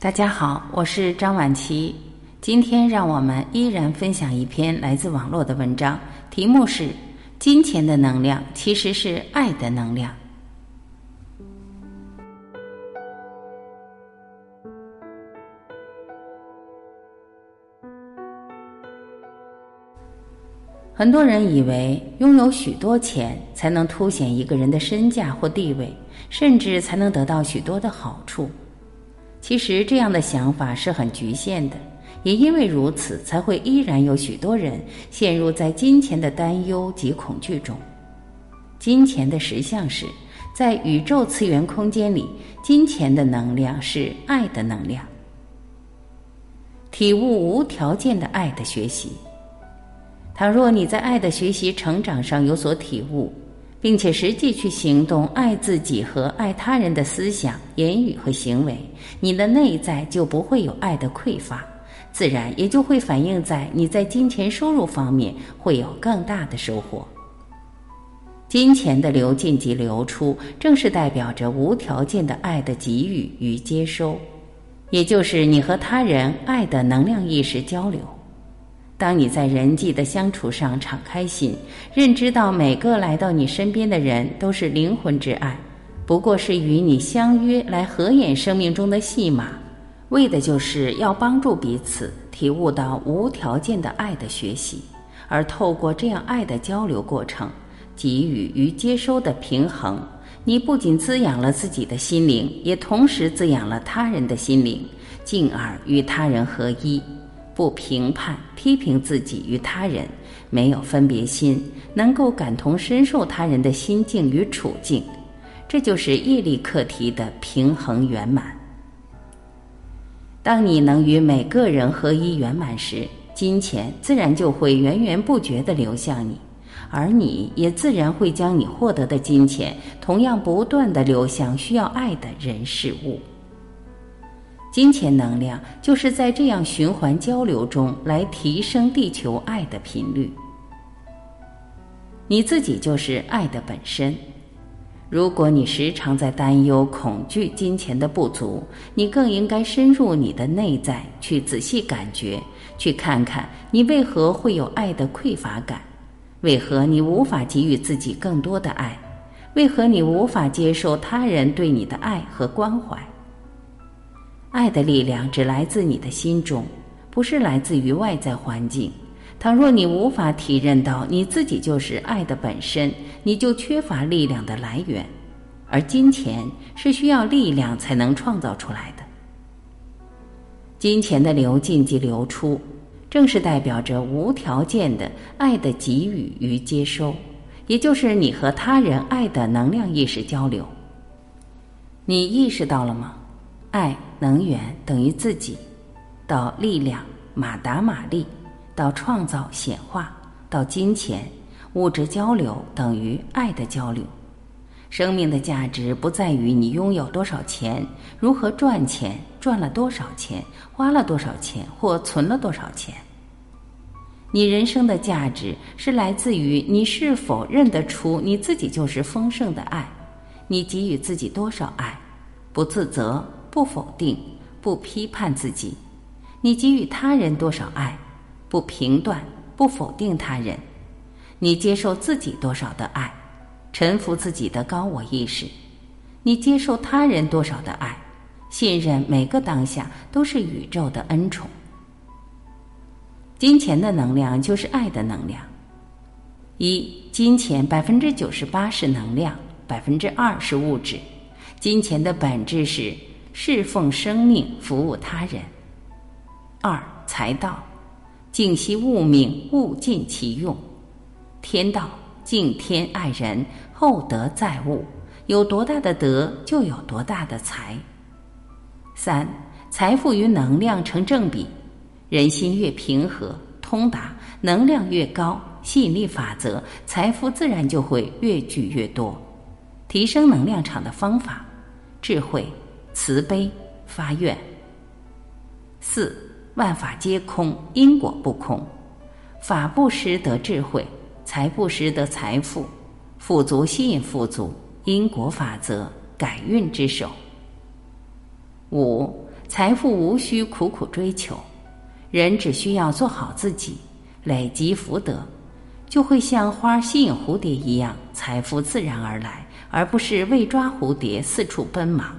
大家好，我是张晚琪。今天让我们依然分享一篇来自网络的文章，题目是“金钱的能量其实是爱的能量”。很多人以为拥有许多钱才能凸显一个人的身价或地位，甚至才能得到许多的好处。其实这样的想法是很局限的，也因为如此，才会依然有许多人陷入在金钱的担忧及恐惧中。金钱的实相是，在宇宙次元空间里，金钱的能量是爱的能量。体悟无条件的爱的学习。倘若你在爱的学习成长上有所体悟，并且实际去行动爱自己和爱他人的思想、言语和行为，你的内在就不会有爱的匮乏，自然也就会反映在你在金钱收入方面会有更大的收获。金钱的流进及流出，正是代表着无条件的爱的给予与接收，也就是你和他人爱的能量意识交流。当你在人际的相处上敞开心，认知到每个来到你身边的人都是灵魂之爱，不过是与你相约来合演生命中的戏码，为的就是要帮助彼此体悟到无条件的爱的学习，而透过这样爱的交流过程，给予与接收的平衡，你不仅滋养了自己的心灵，也同时滋养了他人的心灵，进而与他人合一。不评判、批评自己与他人，没有分别心，能够感同身受他人的心境与处境，这就是业力课题的平衡圆满。当你能与每个人合一圆满时，金钱自然就会源源不绝地流向你，而你也自然会将你获得的金钱同样不断地流向需要爱的人事物。金钱能量就是在这样循环交流中来提升地球爱的频率。你自己就是爱的本身。如果你时常在担忧、恐惧金钱的不足，你更应该深入你的内在去仔细感觉，去看看你为何会有爱的匮乏感，为何你无法给予自己更多的爱，为何你无法接受他人对你的爱和关怀。爱的力量只来自你的心中，不是来自于外在环境。倘若你无法体认到你自己就是爱的本身，你就缺乏力量的来源。而金钱是需要力量才能创造出来的。金钱的流进及流出，正是代表着无条件的爱的给予与接收，也就是你和他人爱的能量意识交流。你意识到了吗？爱能源等于自己，到力量马达马力，到创造显化，到金钱物质交流等于爱的交流。生命的价值不在于你拥有多少钱，如何赚钱，赚了多少钱，花了多少钱或存了多少钱。你人生的价值是来自于你是否认得出你自己就是丰盛的爱，你给予自己多少爱，不自责。不否定，不批判自己，你给予他人多少爱？不评断，不否定他人，你接受自己多少的爱？臣服自己的高我意识，你接受他人多少的爱？信任每个当下都是宇宙的恩宠。金钱的能量就是爱的能量。一，金钱百分之九十八是能量，百分之二是物质。金钱的本质是。侍奉生命，服务他人。二财道，静惜物命，物尽其用。天道，敬天爱人，厚德载物。有多大的德，就有多大的财。三财富与能量成正比，人心越平和、通达，能量越高，吸引力法则，财富自然就会越聚越多。提升能量场的方法，智慧。慈悲发愿。四万法皆空，因果不空。法布施得智慧，财布施得财富，富足吸引富足，因果法则改运之手。五财富无需苦苦追求，人只需要做好自己，累积福德，就会像花吸引蝴蝶一样，财富自然而来，而不是为抓蝴蝶四处奔忙。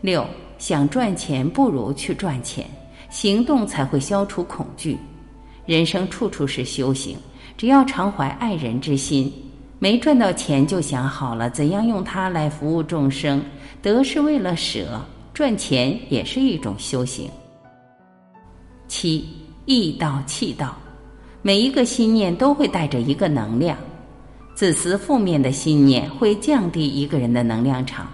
六，想赚钱不如去赚钱，行动才会消除恐惧。人生处处是修行，只要常怀爱人之心，没赚到钱就想好了怎样用它来服务众生。得是为了舍，赚钱也是一种修行。七，意道气道，每一个心念都会带着一个能量，自私负面的心念会降低一个人的能量场。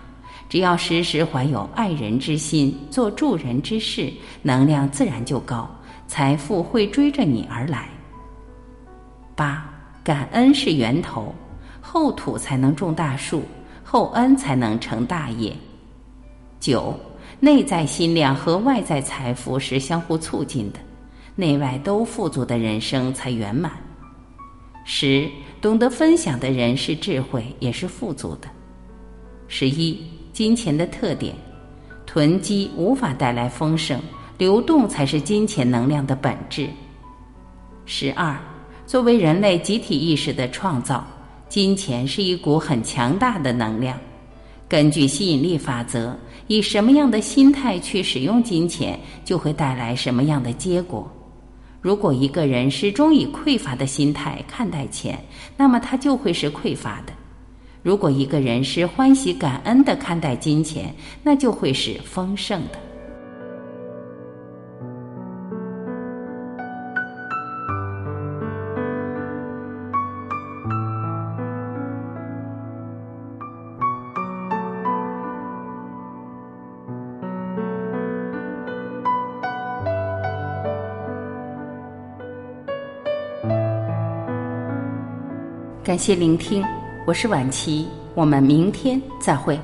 只要时时怀有爱人之心，做助人之事，能量自然就高，财富会追着你而来。八，感恩是源头，厚土才能种大树，厚恩才能成大业。九，内在心量和外在财富是相互促进的，内外都富足的人生才圆满。十，懂得分享的人是智慧，也是富足的。十一。金钱的特点，囤积无法带来丰盛，流动才是金钱能量的本质。十二，作为人类集体意识的创造，金钱是一股很强大的能量。根据吸引力法则，以什么样的心态去使用金钱，就会带来什么样的结果。如果一个人始终以匮乏的心态看待钱，那么他就会是匮乏的。如果一个人是欢喜感恩的看待金钱，那就会是丰盛的。感谢聆听。我是晚琪，我们明天再会。